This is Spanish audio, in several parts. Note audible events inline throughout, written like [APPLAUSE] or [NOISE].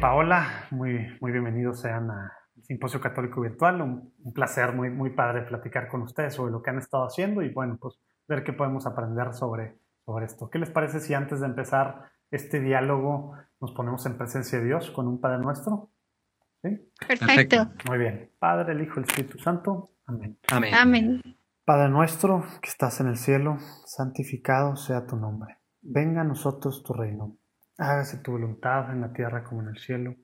Paola, muy, muy bienvenidos sean al Simposio Católico Virtual. Un, placer muy, muy padre platicar con ustedes sobre lo que han estado haciendo y bueno, pues ver qué podemos aprender sobre, sobre esto. ¿Qué les parece si antes de empezar este diálogo nos ponemos en presencia de Dios con un Padre Nuestro? ¿Sí? Perfecto. Muy bien. Padre, el Hijo, el Espíritu Santo. Amén. Amén. Amén. Padre nuestro que estás en el cielo, santificado sea tu nombre. Venga a nosotros tu reino Hágase tu voluntad en la tierra como en el cielo.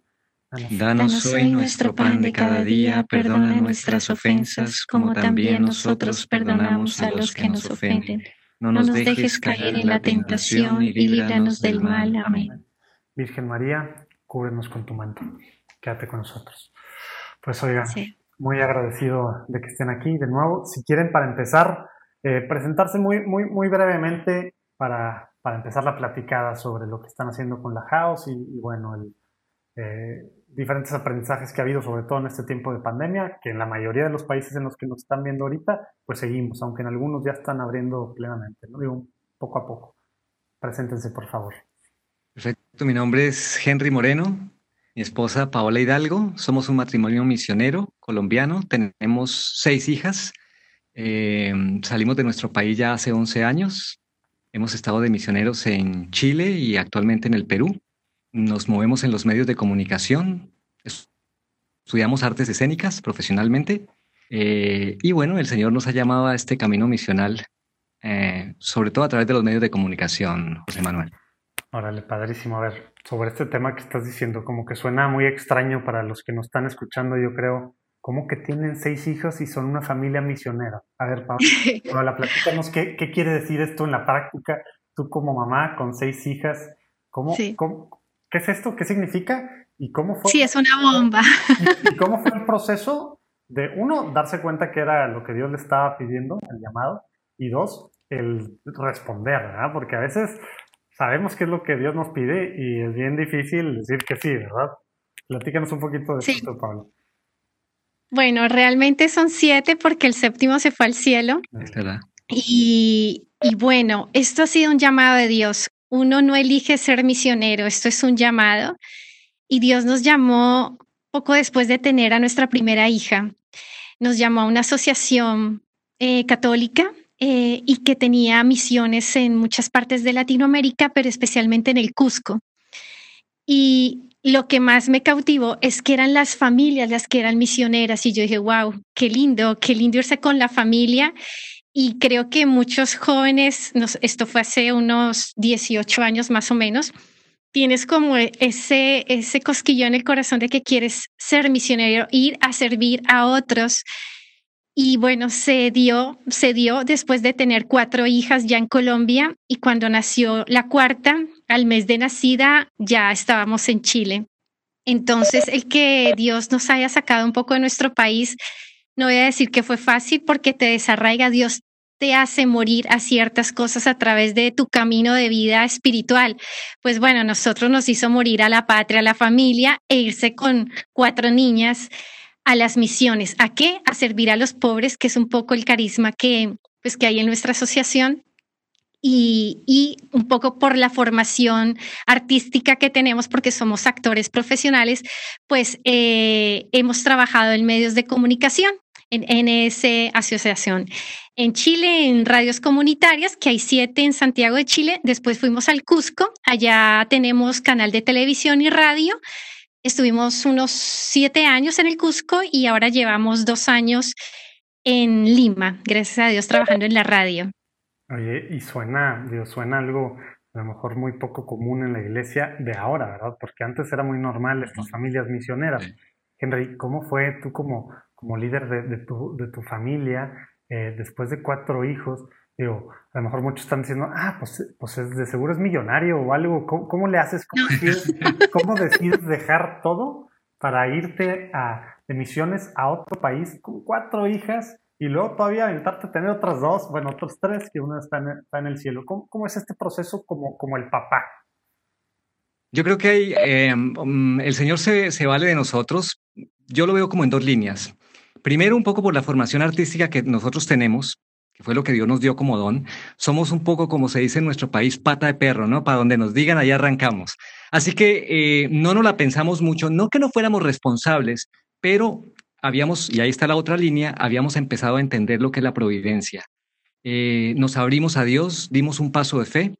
Danos, hoy nuestro pan de cada día, perdona nuestras ofensas, como también nosotros perdonamos a los que nos ofenden. No nos dejes caer en la tentación y líbranos del mal. Amén. Virgen María, cúbrenos con tu manto. Quédate con nosotros. Pues oiga, muy agradecido de que estén aquí de nuevo. Si quieren, para empezar, eh, presentarse muy, muy, muy brevemente para para empezar la platicada sobre lo que están haciendo con la House y, bueno, el, eh, diferentes aprendizajes que ha habido, sobre todo en este tiempo de pandemia, que en la mayoría de los países en los que nos están viendo ahorita, pues seguimos, aunque en algunos ya están abriendo plenamente, ¿no? Digo, poco a poco. Preséntense, por favor. Perfecto, mi nombre es Henry Moreno, mi esposa Paola Hidalgo, somos un matrimonio misionero colombiano, tenemos seis hijas, eh, salimos de nuestro país ya hace 11 años, Hemos estado de misioneros en Chile y actualmente en el Perú. Nos movemos en los medios de comunicación. Estudiamos artes escénicas profesionalmente. Eh, y bueno, el Señor nos ha llamado a este camino misional, eh, sobre todo a través de los medios de comunicación, José Manuel. Órale, padrísimo. A ver, sobre este tema que estás diciendo, como que suena muy extraño para los que nos están escuchando, yo creo. ¿Cómo que tienen seis hijos y son una familia misionera? A ver, Paola, [LAUGHS] platícanos qué, qué quiere decir esto en la práctica. Tú como mamá con seis hijas, ¿cómo, ¿qué es esto? ¿Qué significa? ¿Y cómo fue? Sí, es una bomba. ¿Y cómo fue el proceso de, uno, darse cuenta que era lo que Dios le estaba pidiendo, el llamado, y dos, el responder, ¿verdad? Porque a veces sabemos qué es lo que Dios nos pide y es bien difícil decir que sí, ¿verdad? Platícanos un poquito de esto, Pablo. Bueno, realmente son siete porque el séptimo se fue al cielo. Y, y bueno, esto ha sido un llamado de Dios. Uno no elige ser misionero, esto es un llamado. Y Dios nos llamó poco después de tener a nuestra primera hija. Nos llamó a una asociación eh, católica eh, y que tenía misiones en muchas partes de Latinoamérica, pero especialmente en el Cusco. Y lo que más me cautivó es que eran las familias las que eran misioneras y yo dije, wow, qué lindo, qué lindo irse con la familia. Y creo que muchos jóvenes, esto fue hace unos 18 años más o menos, tienes como ese, ese cosquillo en el corazón de que quieres ser misionero, ir a servir a otros. Y bueno, se dio, se dio después de tener cuatro hijas ya en Colombia y cuando nació la cuarta, al mes de nacida, ya estábamos en Chile. Entonces, el que Dios nos haya sacado un poco de nuestro país, no voy a decir que fue fácil porque te desarraiga, Dios te hace morir a ciertas cosas a través de tu camino de vida espiritual. Pues bueno, nosotros nos hizo morir a la patria, a la familia e irse con cuatro niñas a las misiones. ¿A qué? A servir a los pobres, que es un poco el carisma que, pues, que hay en nuestra asociación. Y, y, un poco por la formación artística que tenemos, porque somos actores profesionales, pues eh, hemos trabajado en medios de comunicación en, esa asociación. En Chile, en radios comunitarias, que hay siete en Santiago de Chile. Después fuimos al Cusco, allá tenemos canal de televisión y radio Estuvimos unos siete años en el Cusco y ahora llevamos dos años en Lima, gracias a Dios, trabajando en la radio. Oye, y suena, Dios, suena algo a lo mejor muy poco común en la iglesia de ahora, ¿verdad? Porque antes era muy normal estas familias misioneras. Henry, ¿cómo fue tú como, como líder de, tu, de tu familia, eh, después de cuatro hijos? Digo, a lo mejor muchos están diciendo, ah, pues, pues de seguro es millonario o algo. ¿Cómo, le haces? [LAUGHS] ¿Cómo, decides, dejar todo para irte a, de misiones a otro país con cuatro hijas y luego todavía aventarte a tener otras dos, bueno, otros tres, que una está en, el cielo? ¿Cómo, es este proceso como, como el papá? Yo creo que hay, em, um, el Señor se, se vale de nosotros. Yo lo veo como en dos líneas. Primero, un poco por la formación artística que nosotros tenemos, que fue lo que Dios nos dio como don, somos un poco, como se dice en nuestro país, pata de perro, ¿no? Para donde nos digan, allá arrancamos. Así que eh, no nos la pensamos mucho, no que no fuéramos responsables, pero habíamos, y ahí está la otra línea, habíamos empezado a entender lo que es la providencia. Eh, nos abrimos a Dios, dimos un paso de fe,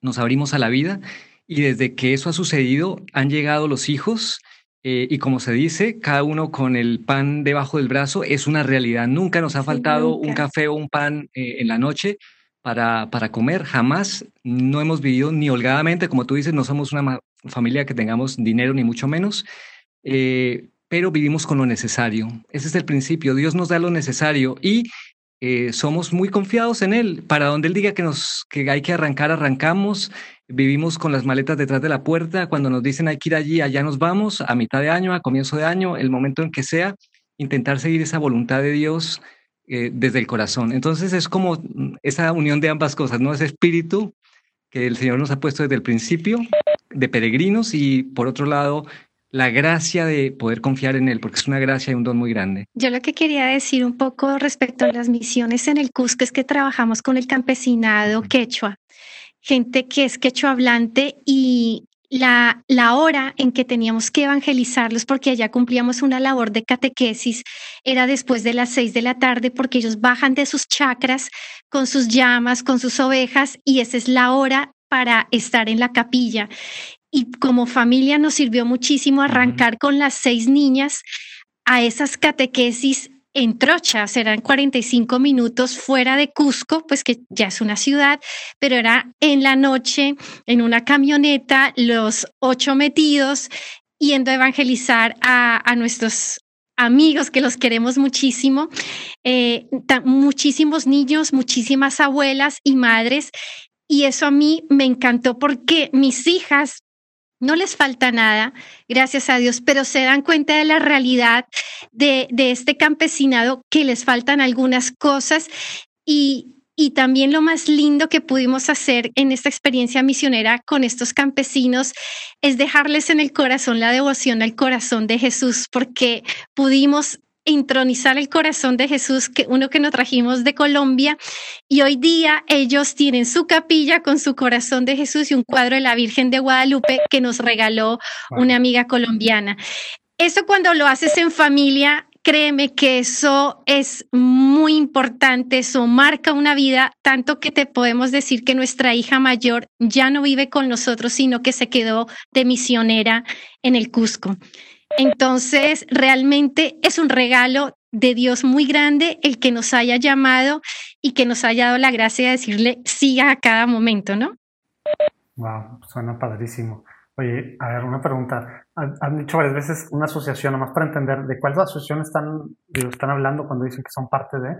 nos abrimos a la vida y desde que eso ha sucedido han llegado los hijos eh, y como se dice, cada uno con el pan debajo del brazo es una realidad. Nunca nos ha faltado un café o un pan eh, en la noche para, para comer, jamás. No hemos vivido ni holgadamente, como tú dices, no somos una familia que tengamos dinero ni mucho menos, eh, pero vivimos con lo necesario. Ese es el principio. Dios nos da lo necesario y somos muy confiados en Él. Para donde Él diga que, nos, que hay que arrancar, arrancamos vivimos con las maletas detrás de la puerta, cuando nos dicen hay que ir allí, allá nos vamos, a mitad de año, a comienzo de año, el momento en que sea, intentar seguir esa voluntad de Dios eh, desde el corazón. Entonces es como esa unión de ambas cosas, ¿no? Ese espíritu que el Señor nos ha puesto desde el principio de peregrinos y por otro lado la gracia de poder confiar en Él, porque es una gracia y un don muy grande. Yo lo que quería decir un poco respecto a las misiones en el Cusco es que trabajamos con el campesinado quechua gente que es quechua hablante y la, la hora en que teníamos que evangelizarlos, porque allá cumplíamos una labor de catequesis, era después de las seis de la tarde, porque ellos bajan de sus chacras con sus llamas, con sus ovejas, y esa es la hora para estar en la capilla. Y como familia nos sirvió muchísimo arrancar con las seis niñas a esas catequesis en Trocha, serán 45 minutos fuera de Cusco, pues que ya es una ciudad, pero era en la noche, en una camioneta, los ocho metidos, yendo a evangelizar a, nuestros amigos que los queremos muchísimo, eh, muchísimos niños, muchísimas abuelas y madres. Y eso a mí me encantó porque mis hijas no les falta nada, gracias a Dios, pero se dan cuenta de la realidad de, este campesinado que les faltan algunas cosas. Y, y también lo más lindo que pudimos hacer en esta experiencia misionera con estos campesinos es dejarles en el corazón la devoción al corazón de Jesús, porque pudimos intronizar el corazón de Jesús, que uno que nos trajimos de Colombia, y hoy día ellos tienen su capilla con su corazón de Jesús y un cuadro de la Virgen de Guadalupe que nos regaló una amiga colombiana. Eso cuando lo haces en familia, créeme que eso es muy importante, eso marca una vida, tanto que te podemos decir que nuestra hija mayor ya no vive con nosotros, sino que se quedó de misionera en el Cusco. Entonces, realmente es un regalo de Dios muy grande el que nos haya llamado y que nos haya dado la gracia de decirle siga a cada momento, ¿no? Wow, suena padrísimo. Oye, a ver, una pregunta. Han dicho varias veces una asociación, nomás para entender, ¿de cuál asociación están, están hablando cuando dicen que son parte de?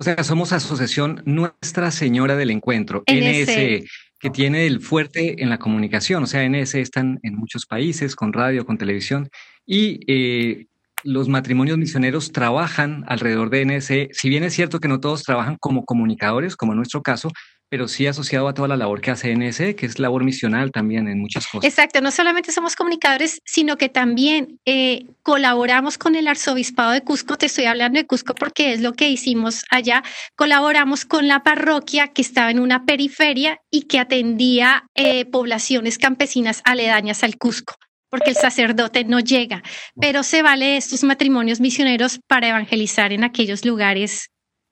O sea, somos Asociación Nuestra Señora del Encuentro, NSE que tiene el fuerte en la comunicación, o sea, NS están en muchos países con radio, con televisión, y eh, los matrimonios misioneros trabajan alrededor de NSE. Si bien es cierto que no todos trabajan como comunicadores, como en nuestro caso, pero sí asociado a toda la labor que hace NSE, que es labor misional también en muchas cosas. Exacto, no solamente somos comunicadores, sino que también eh, colaboramos con el arzobispado de Cusco, te estoy hablando de Cusco porque es lo que hicimos allá, colaboramos con la parroquia que estaba en una periferia y que atendía eh, poblaciones campesinas aledañas al Cusco porque el sacerdote no llega, pero se vale estos matrimonios misioneros para evangelizar en aquellos lugares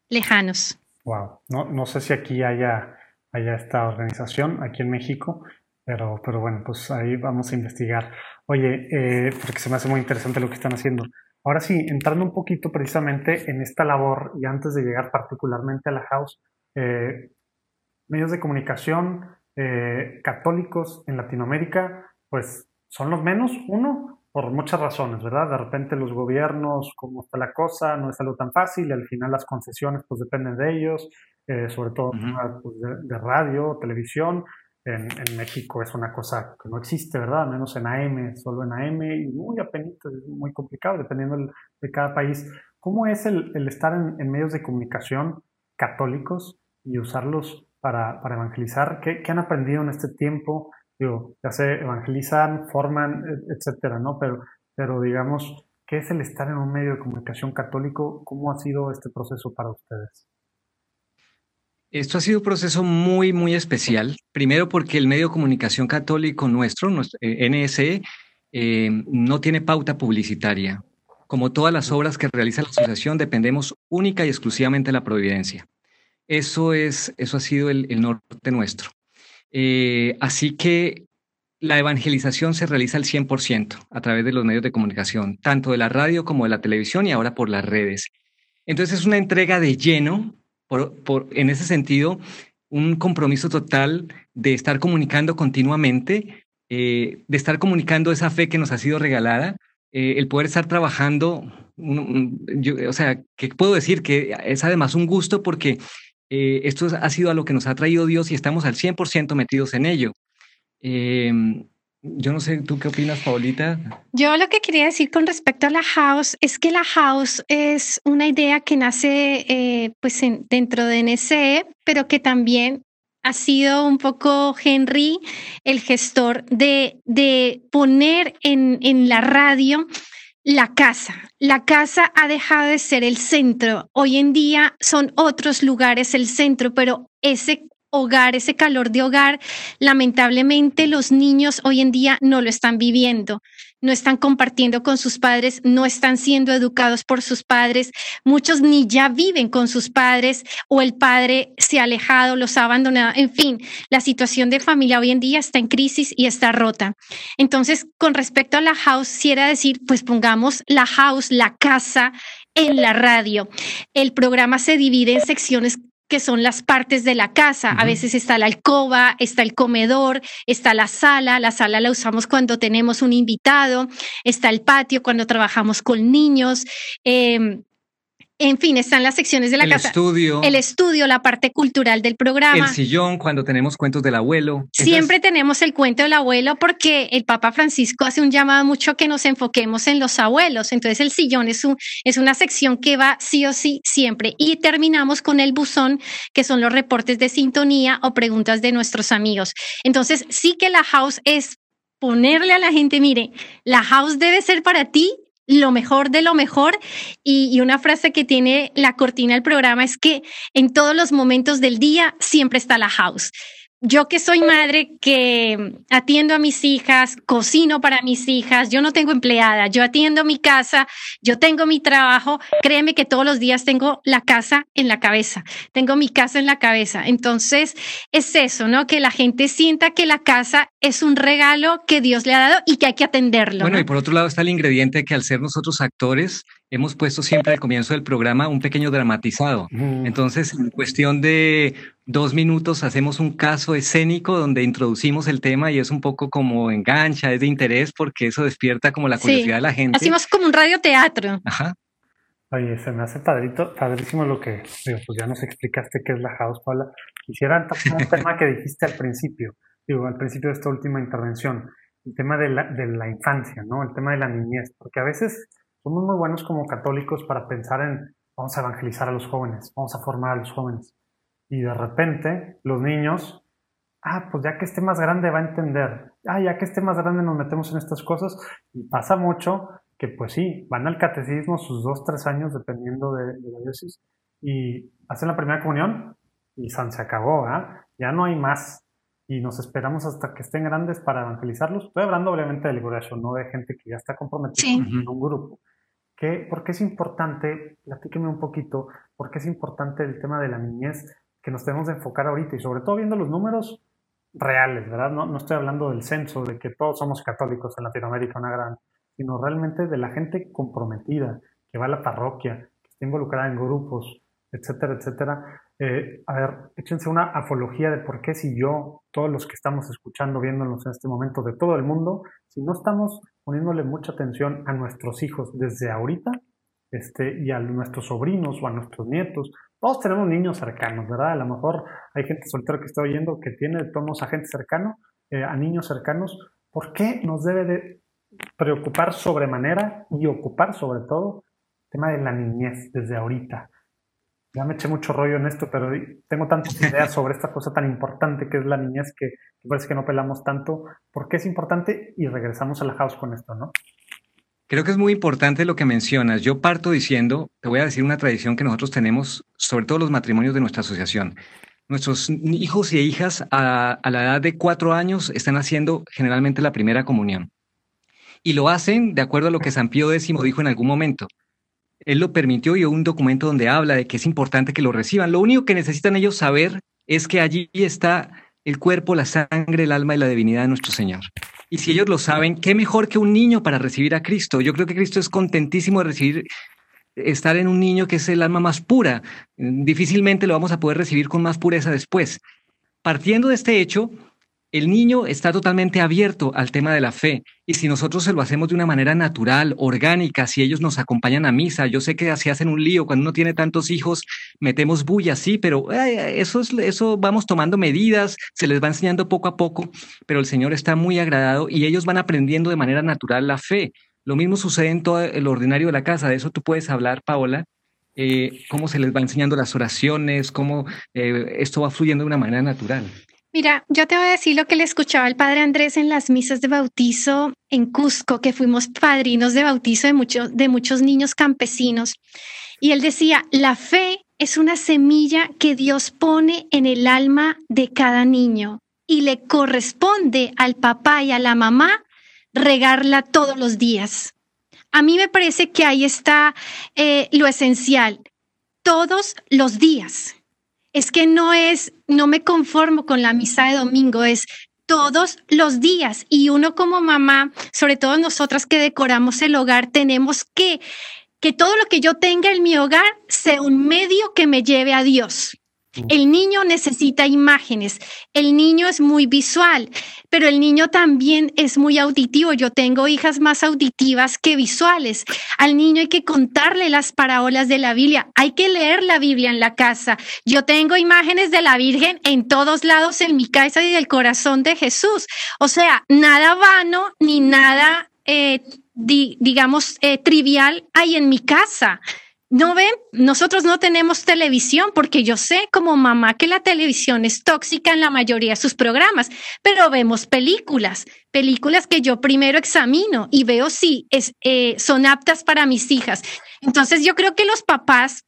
lejanos. Wow, no, no sé si aquí haya, haya esta organización, aquí en México, pero, pero bueno, pues ahí vamos a investigar. Oye, eh, porque se me hace muy interesante lo que están haciendo. Ahora sí, entrando un poquito precisamente en esta labor y antes de llegar particularmente a la house, eh, medios de comunicación eh, católicos en Latinoamérica, pues son los menos, uno, por muchas razones, ¿verdad? De repente los gobiernos, como está la cosa, no es algo tan fácil, y al final las concesiones pues dependen de ellos, eh, sobre todo pues, de, radio, televisión. En, México es una cosa que no existe, ¿verdad? Menos en AM, solo en AM, y muy apenas, es muy complicado dependiendo de cada país. ¿Cómo es el, estar en, medios de comunicación católicos y usarlos para, para evangelizar? ¿Qué, ¿Qué, han aprendido en este tiempo? Digo, ya se evangelizan, forman, etcétera, ¿no? Pero, pero digamos, ¿qué es el estar en un medio de comunicación católico? ¿Cómo ha sido este proceso para ustedes? Esto ha sido un proceso muy, muy especial. Primero porque el medio de comunicación católico nuestro, nuestro eh, NSE, eh, no tiene pauta publicitaria. Como todas las obras que realiza la asociación, dependemos única y exclusivamente de la providencia. Eso, es, eso ha sido el, norte nuestro. Eh, así que la evangelización se realiza al 100% a través de los medios de comunicación, tanto de la radio como de la televisión y ahora por las redes. Entonces es una entrega de lleno, en ese sentido, un compromiso total de estar comunicando continuamente, eh, de estar comunicando esa fe que nos ha sido regalada, eh, el poder estar trabajando, o sea, que puedo decir que es además un gusto porque eh, esto ha sido a lo que nos ha traído Dios y estamos al 100% metidos en ello. Em, yo no sé, ¿tú qué opinas, Paulita? Yo lo que quería decir con respecto a la house es que la house es una idea que nace eh, pues dentro de NSE, pero que también ha sido un poco Henry el gestor de, de poner en, en la radio la casa. La casa ha dejado de ser el centro. Hoy en día son otros lugares el centro, pero ese hogar, ese calor de hogar, lamentablemente los niños hoy en día no lo están viviendo no están compartiendo con sus padres, no están siendo educados por sus padres, muchos ni ya viven con sus padres o el padre se ha alejado, los ha abandonado, en fin, la situación de familia hoy en día está en crisis y está rota. Entonces, con respecto a la house, quisiera decir, pues pongamos la house, la casa en la radio. El programa se divide en secciones que son las partes de la casa. A veces está la alcoba, está el comedor, está la sala. La sala la usamos cuando tenemos un invitado, está el patio cuando trabajamos con niños. Eh, en fin, están las secciones de la casa. El estudio. El estudio, la parte cultural del programa. El sillón, cuando tenemos cuentos del abuelo. Siempre tenemos el cuento del abuelo porque el Papa Francisco hace un llamado mucho que nos enfoquemos en los abuelos. Entonces el sillón es, un, es una sección que va sí o sí siempre. Y terminamos con el buzón, que son los reportes de sintonía o preguntas de nuestros amigos. Entonces sí que la house es ponerle a la gente, mire, la house debe ser para ti lo mejor de lo mejor. Y, una frase que tiene la cortina del programa es que en todos los momentos del día siempre está la house yo que soy madre, que atiendo a mis hijas, cocino para mis hijas, yo no tengo empleada, yo atiendo mi casa, yo tengo mi trabajo, créeme que todos los días tengo la casa en la cabeza, tengo mi casa en la cabeza. Entonces, es eso, ¿no? Que la gente sienta que la casa es un regalo que Dios le ha dado y que hay que atenderlo. Bueno, y por otro lado está el ingrediente que al ser nosotros actores, hemos puesto siempre al comienzo del programa un pequeño dramatizado. Entonces, en cuestión de dos minutos hacemos un caso escénico donde introducimos el tema y es un poco como engancha, es de interés porque eso despierta como la curiosidad de la gente. Hacemos como un radioteatro. Ajá. Oye, se me hace padrito, padrísimo lo que, digo, pues ya nos explicaste qué es la house, Paula. Quisiera tocar un [LAUGHS] tema que dijiste al principio, digo, al principio de esta última intervención, el tema de la, de la infancia, ¿no? El tema de la niñez, porque a veces somos muy buenos como católicos para pensar en vamos a evangelizar a los jóvenes, vamos a formar a los jóvenes. Y de repente los niños, ah, pues ya que esté más grande va a entender, ah, ya que esté más grande nos metemos en estas cosas. Y pasa mucho que pues sí, van al catecismo sus dos, tres años dependiendo de, la diócesis y hacen la primera comunión y San se acabó, ¿ah? ya no hay más. Y nos esperamos hasta que estén grandes para evangelizarlos. Estoy hablando obviamente del grueso, no de gente que ya está comprometida en un grupo. ¿Por qué es importante? Platíqueme un poquito, ¿por qué es importante el tema de la niñez que nos tenemos de enfocar ahorita y sobre todo viendo los números reales, ¿verdad? No, no estoy hablando del censo, de que todos somos católicos en Latinoamérica, una gran, sino realmente de la gente comprometida, que va a la parroquia, que está involucrada en grupos, etcétera, etcétera. Eh, a ver, échense una afología de por qué si yo, todos los que estamos escuchando, viéndonos en este momento de todo el mundo, si no estamos poniéndole mucha atención a nuestros hijos desde ahorita, este, y a nuestros sobrinos o a nuestros nietos. Todos tenemos niños cercanos, ¿verdad? A lo mejor hay gente soltera que está oyendo que tiene todos a gente cercano, eh, a niños cercanos. ¿Por qué nos debe de preocupar sobremanera y ocupar sobre todo el tema de la niñez desde ahorita? Ya me eché mucho rollo en esto, pero tengo tantas [LAUGHS] ideas sobre esta cosa tan importante que es la niñez que, parece que no pelamos tanto. ¿Por qué es importante? Y regresamos a la house con esto, ¿no? Creo que es muy importante lo que mencionas. Yo parto diciendo, te voy a decir una tradición que nosotros tenemos, sobre todo los matrimonios de nuestra asociación. Nuestros hijos y hijas a, la edad de cuatro años están haciendo generalmente la primera comunión. Y lo hacen de acuerdo a lo que San Pío X dijo en algún momento. Él lo permitió y un documento donde habla de que es importante que lo reciban. Lo único que necesitan ellos saber es que allí está el cuerpo, la sangre, el alma y la divinidad de nuestro Señor. Y si ellos lo saben, qué mejor que un niño para recibir a Cristo. Yo creo que Cristo es contentísimo de recibir estar en un niño que es el alma más pura. Difícilmente lo vamos a poder recibir con más pureza después. Partiendo de este hecho, el niño está totalmente abierto al tema de la fe y si nosotros se lo hacemos de una manera natural, orgánica, si ellos nos acompañan a misa, yo sé que así hacen un lío, cuando uno tiene tantos hijos metemos bulla, sí, pero eso, es, eso vamos tomando medidas, se les va enseñando poco a poco, pero el Señor está muy agradado y ellos van aprendiendo de manera natural la fe. Lo mismo sucede en todo el ordinario de la casa, de eso tú puedes hablar, Paola, eh, cómo se les va enseñando las oraciones, cómo eh, esto va fluyendo de una manera natural. Mira, yo te voy a decir lo que le escuchaba el padre Andrés en las misas de bautizo en Cusco, que fuimos padrinos de bautizo de, muchos de muchos niños campesinos. Y él decía, la fe es una semilla que Dios pone en el alma de cada niño y le corresponde al papá y a la mamá regarla todos los días. A mí me parece que ahí está eh, lo esencial, todos los días. Es que no es, no me conformo con la misa de domingo, es todos los días. Y uno como mamá, sobre todo nosotras que decoramos el hogar, tenemos que que todo lo que yo tenga en mi hogar sea un medio que me lleve a Dios. El niño necesita imágenes, el niño es muy visual, pero el niño también es muy auditivo. Yo tengo hijas más auditivas que visuales. Al niño hay que contarle las parábolas de la Biblia, hay que leer la Biblia en la casa. Yo tengo imágenes de la Virgen en todos lados en mi casa y del corazón de Jesús. O sea, nada vano ni nada, eh, digamos, eh, trivial hay en mi casa. No ven, nosotros no tenemos televisión porque yo sé como mamá que la televisión es tóxica en la mayoría de sus programas, pero vemos películas, películas que yo primero examino y veo si es, eh, son aptas para mis hijas. Entonces yo creo que los papás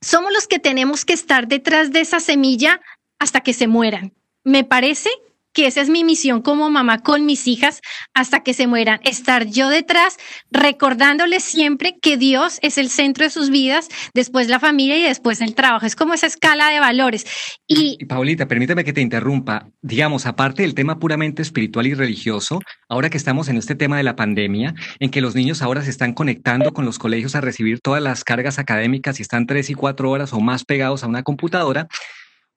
somos los que tenemos que estar detrás de esa semilla hasta que se mueran. Me parece que esa es mi misión como mamá con mis hijas hasta que se mueran, estar yo detrás recordándoles siempre que Dios es el centro de sus vidas, después la familia y después el trabajo. Es como esa escala de valores. Y, Paulita, permítame que te interrumpa. Digamos, aparte del tema puramente espiritual y religioso, ahora que estamos en este tema de la pandemia, en que los niños ahora se están conectando con los colegios a recibir todas las cargas académicas y están tres y cuatro horas o más pegados a una computadora,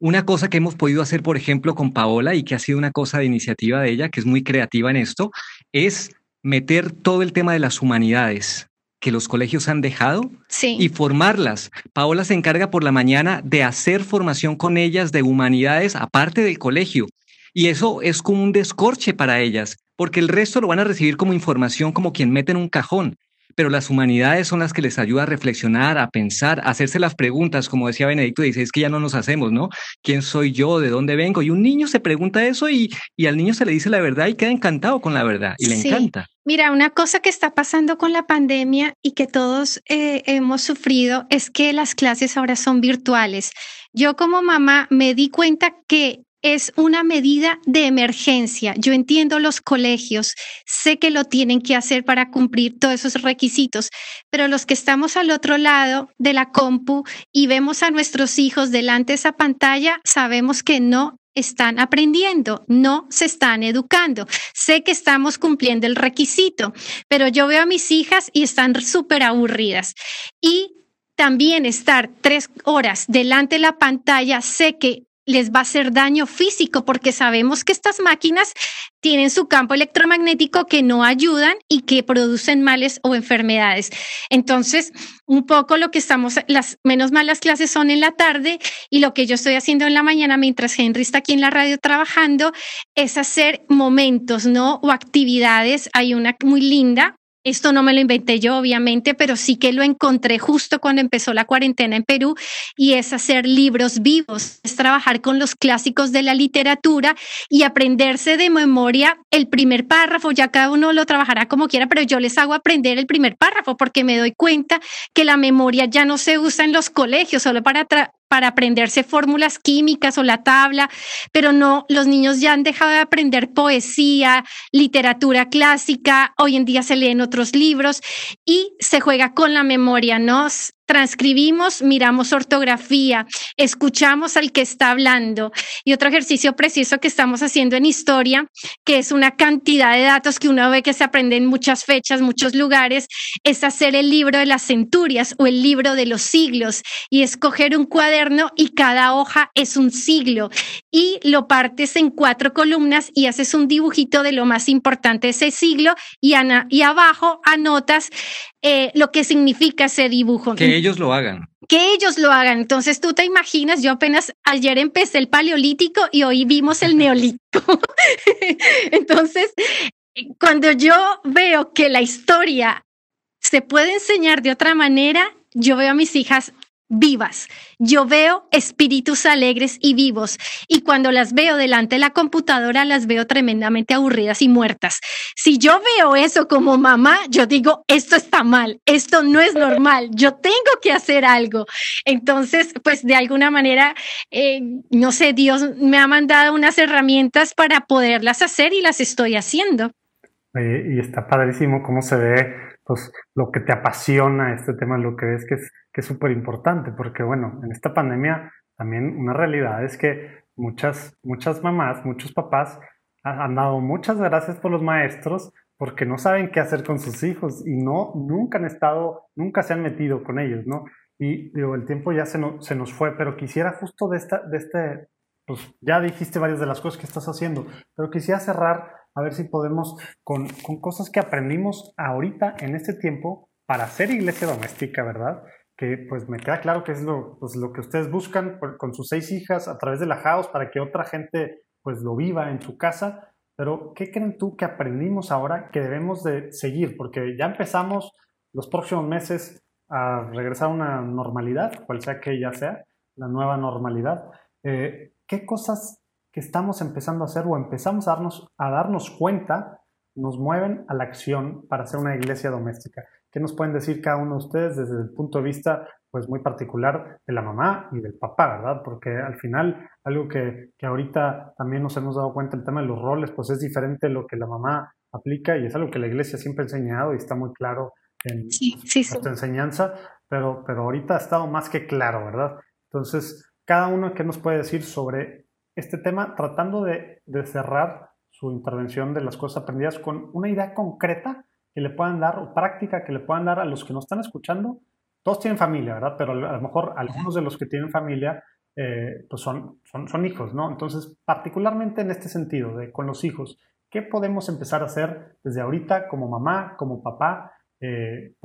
una cosa que hemos podido hacer, por ejemplo, con Paola y que ha sido una cosa de iniciativa de ella, que es muy creativa en esto, es meter todo el tema de las humanidades que los colegios han dejado y formarlas. Paola se encarga por la mañana de hacer formación con ellas de humanidades aparte del colegio. Y eso es como un descorche para ellas, porque el resto lo van a recibir como información como quien mete en un cajón pero las humanidades son las que les ayuda a reflexionar, a pensar, a hacerse las preguntas, como decía Benedicto, dice, es que ya no nos hacemos, ¿no? ¿Quién soy yo? ¿De dónde vengo? Y un niño se pregunta eso y, y al niño se le dice la verdad y queda encantado con la verdad y le encanta. Mira, una cosa que está pasando con la pandemia y que todos eh, hemos sufrido es que las clases ahora son virtuales. Yo como mamá me di cuenta que es una medida de emergencia. Yo entiendo los colegios, sé que lo tienen que hacer para cumplir todos esos requisitos, pero los que estamos al otro lado de la compu y vemos a nuestros hijos delante de esa pantalla, sabemos que no están aprendiendo, no se están educando. Sé que estamos cumpliendo el requisito, pero yo veo a mis hijas y están súper aburridas. Y también estar tres horas delante de la pantalla, sé que les va a hacer daño físico porque sabemos que estas máquinas tienen su campo electromagnético que no ayudan y que producen males o enfermedades. Entonces, un poco lo que estamos, las menos malas clases son en la tarde y lo que yo estoy haciendo en la mañana mientras Henry está aquí en la radio trabajando es hacer momentos, ¿no? O actividades. Hay una muy linda esto no me lo inventé yo, obviamente, pero sí que lo encontré justo cuando empezó la cuarentena en Perú y es hacer libros vivos, es trabajar con los clásicos de la literatura y aprenderse de memoria el primer párrafo. Ya cada uno lo trabajará como quiera, pero yo les hago aprender el primer párrafo porque me doy cuenta que la memoria ya no se usa en los colegios solo para para aprenderse fórmulas químicas o la tabla, pero no, los niños ya han dejado de aprender poesía, literatura clásica, hoy en día se leen otros libros y se juega con la memoria, ¿no? Transcribimos, miramos ortografía, escuchamos al que está hablando. Y otro ejercicio preciso que estamos haciendo en historia, que es una cantidad de datos que uno ve que se aprende en muchas fechas, muchos lugares, es hacer el libro de las centurias o el libro de los siglos y escoger un cuaderno y cada hoja es un siglo y lo partes en cuatro columnas y haces un dibujito de lo más importante de ese siglo y, y abajo anotas eh, lo que significa ese dibujo. Que ellos lo hagan. Que ellos lo hagan. Entonces tú te imaginas, yo apenas ayer empecé el paleolítico y hoy vimos el [LAUGHS] neolítico. [LAUGHS] Entonces, cuando yo veo que la historia se puede enseñar de otra manera, yo veo a mis hijas vivas. Yo veo espíritus alegres y vivos y cuando las veo delante de la computadora las veo tremendamente aburridas y muertas. Si yo veo eso como mamá, yo digo, esto está mal, esto no es normal, yo tengo que hacer algo. Entonces, pues de alguna manera, eh, no sé, Dios me ha mandado unas herramientas para poderlas hacer y las estoy haciendo. y está padrísimo cómo se ve pues lo que te apasiona este tema, lo que ves que es que es súper importante, porque bueno, en esta pandemia también una realidad es que muchas, muchas mamás, muchos papás han dado muchas gracias por los maestros porque no saben qué hacer con sus hijos y no, nunca han estado, nunca se han metido con ellos, ¿no? Y digo, el tiempo ya se, se nos fue, pero quisiera justo de, esta, de este, pues ya dijiste varias de las cosas que estás haciendo, pero quisiera cerrar a ver si podemos con, con cosas que aprendimos ahorita en este tiempo para hacer iglesia doméstica, ¿verdad? Que pues me queda claro que es lo, pues, lo que ustedes buscan con sus seis hijas a través de la house para que otra gente pues lo viva en su casa. Pero, ¿qué creen tú que aprendimos ahora que debemos de seguir? Porque ya empezamos los próximos meses a regresar a una normalidad, cual sea que ella sea, la nueva normalidad. Eh, ¿Qué cosas que estamos empezando a hacer o empezamos a darnos, a darnos cuenta nos mueven a la acción para hacer una iglesia doméstica? ¿Qué nos pueden decir cada uno de ustedes desde el punto de vista pues muy particular de la mamá y del papá, ¿verdad? Porque al final algo que, que ahorita también nos hemos dado cuenta, el tema de los roles, pues es diferente lo que la mamá aplica y es algo que la iglesia siempre ha enseñado y está muy claro en nuestra enseñanza, pero, pero ahorita ha estado más que claro, ¿verdad? Entonces, cada uno, ¿qué nos puede decir sobre este tema? Tratando de, de cerrar su intervención de las cosas aprendidas con una idea concreta que le puedan dar, o práctica que le puedan dar a los que nos están escuchando. Todos tienen familia, ¿verdad? Pero a lo mejor algunos de los que tienen familia, eh, pues son, son, son, hijos, ¿no? Entonces, particularmente en este sentido, de con los hijos, ¿qué podemos empezar a hacer desde ahorita como mamá, como papá, eh,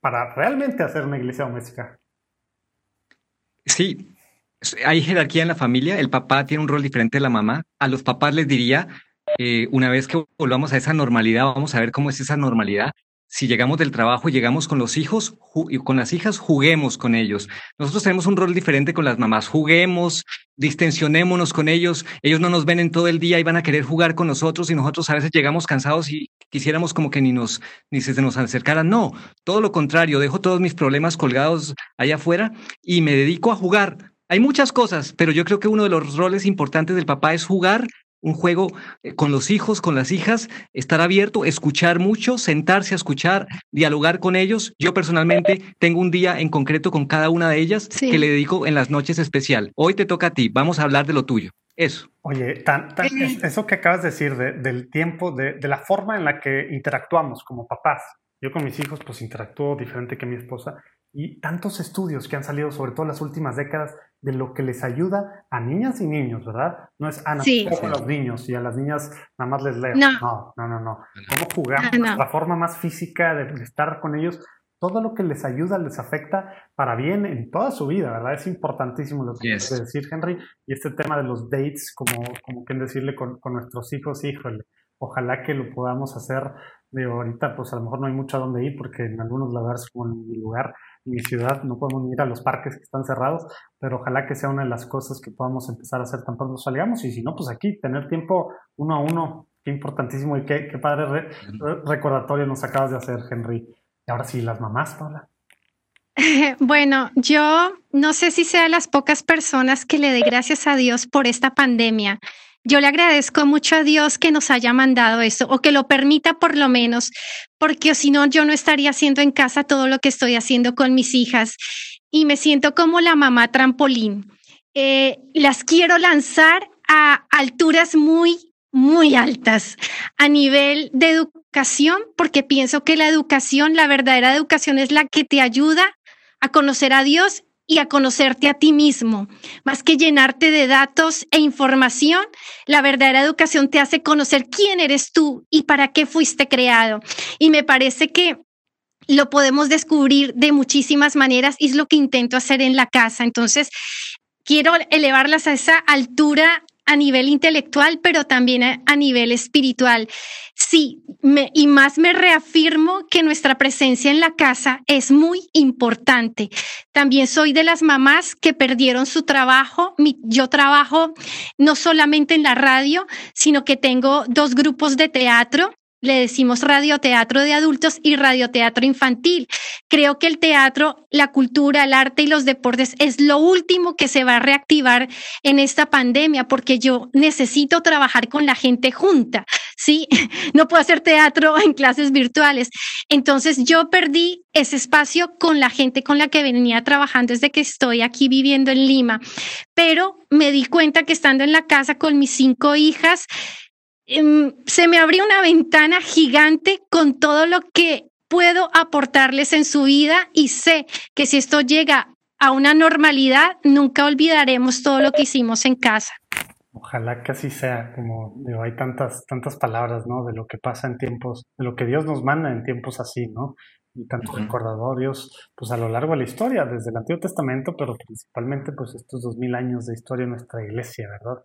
para realmente hacer una iglesia doméstica? Sí, hay jerarquía en la familia, el papá tiene un rol diferente de la mamá. A los papás les diría, eh, una vez que volvamos a esa normalidad, vamos a ver cómo es esa normalidad. Si llegamos del trabajo y llegamos con los hijos y con las hijas, juguemos con ellos. Nosotros tenemos un rol diferente con las mamás. Juguemos, distensionémonos con ellos. Ellos no nos ven en todo el día y van a querer jugar con nosotros y nosotros a veces llegamos cansados y quisiéramos como que ni nos ni se nos acercaran. No, todo lo contrario. Dejo todos mis problemas colgados allá afuera y me dedico a jugar. Hay muchas cosas, pero yo creo que uno de los roles importantes del papá es jugar un juego eh, con los hijos, con las hijas, estar abierto, escuchar mucho, sentarse a escuchar, dialogar con ellos. Yo personalmente tengo un día en concreto con cada una de ellas que le dedico en las noches especial. Hoy te toca a ti, vamos a hablar de lo tuyo. Eso. Oye, eso que acabas de decir del tiempo, de, de la forma en la que interactuamos como papás. Yo con mis hijos pues interactúo diferente que mi esposa y tantos estudios que han salido, sobre todo en las últimas décadas, de lo que les ayuda a niñas y niños, ¿verdad? No es, ah, no, los niños y a las niñas nada más les leo. No, no, no, no. ¿Cómo jugar? La forma más física de estar con ellos, todo lo que les ayuda, les afecta para bien en toda su vida, ¿verdad? Es importantísimo lo que yes. decir, Henry. Y este tema de los dates, como, como que decirle con, con nuestros hijos, híjole, ojalá que lo podamos hacer. De ahorita, pues a lo mejor no hay mucho a dónde ir, porque en algunos lugares, como en mi lugar, mi ciudad, no podemos ir a los parques que están cerrados, pero ojalá que sea una de las cosas que podamos empezar a hacer tan pronto salgamos y si no, pues aquí tener tiempo uno a uno, qué importantísimo y qué, padre recordatorio nos acabas de hacer, Henry. Y ahora sí, las mamás, Paula. [LAUGHS] Bueno, yo no sé si sea las pocas personas que le dé gracias a Dios por esta pandemia. Yo le agradezco mucho a Dios que nos haya mandado esto o que lo permita por lo menos, porque si no, yo no estaría haciendo en casa todo lo que estoy haciendo con mis hijas y me siento como la mamá trampolín. Eh, las quiero lanzar a alturas muy, muy altas a nivel de educación, porque pienso que la educación, la verdadera educación es la que te ayuda a conocer a Dios y a conocerte a ti mismo. Más que llenarte de datos e información, la verdadera educación te hace conocer quién eres tú y para qué fuiste creado. Y me parece que lo podemos descubrir de muchísimas maneras y es lo que intento hacer en la casa. Entonces, quiero elevarlas a esa altura a nivel intelectual, pero también a, nivel espiritual. Sí, y más me reafirmo que nuestra presencia en la casa es muy importante. También soy de las mamás que perdieron su trabajo. yo trabajo no solamente en la radio, sino que tengo dos grupos de teatro le decimos radioteatro de adultos y radioteatro infantil. Creo que el teatro, la cultura, el arte y los deportes es lo último que se va a reactivar en esta pandemia porque yo necesito trabajar con la gente junta, ¿sí? [LAUGHS] No puedo hacer teatro en clases virtuales. Entonces yo perdí ese espacio con la gente con la que venía trabajando desde que estoy aquí viviendo en Lima, pero me di cuenta que estando en la casa con mis cinco hijas, se me abrió una ventana gigante con todo lo que puedo aportarles en su vida y sé que si esto llega a una normalidad, nunca olvidaremos todo lo que hicimos en casa. Ojalá que así sea, como digo, hay tantas, tantas palabras, ¿no? De lo que pasa en tiempos, de lo que Dios nos manda en tiempos así, ¿no? Y tantos recordatorios, pues a lo largo de la historia, desde el Antiguo Testamento, pero principalmente, pues estos dos mil años de historia de nuestra iglesia, ¿verdad?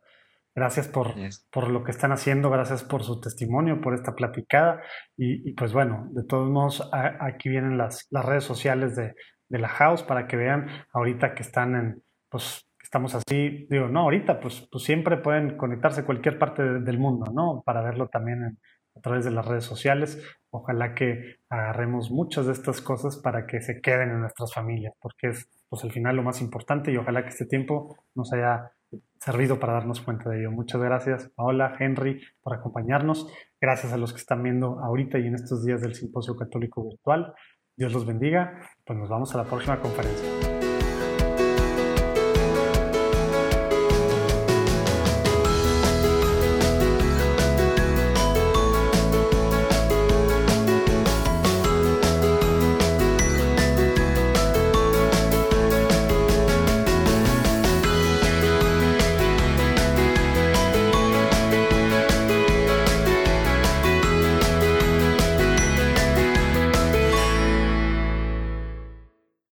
Gracias por, por lo que están haciendo, gracias por su testimonio, por esta platicada. Y, pues bueno, de todos modos, aquí vienen las, las redes sociales de, de, la House para que vean ahorita que están en, pues estamos así, digo, no, ahorita, pues, pues siempre pueden conectarse a cualquier parte del mundo, ¿no? Para verlo también a través de las redes sociales. Ojalá que agarremos muchas de estas cosas para que se queden en nuestras familias, porque es pues al final lo más importante y ojalá que este tiempo nos haya servido para darnos cuenta de ello. Muchas gracias, Paola, Henry, por acompañarnos. Gracias a los que están viendo ahorita y en estos días del Simposio Católico Virtual. Dios los bendiga. Pues nos vamos a la próxima conferencia.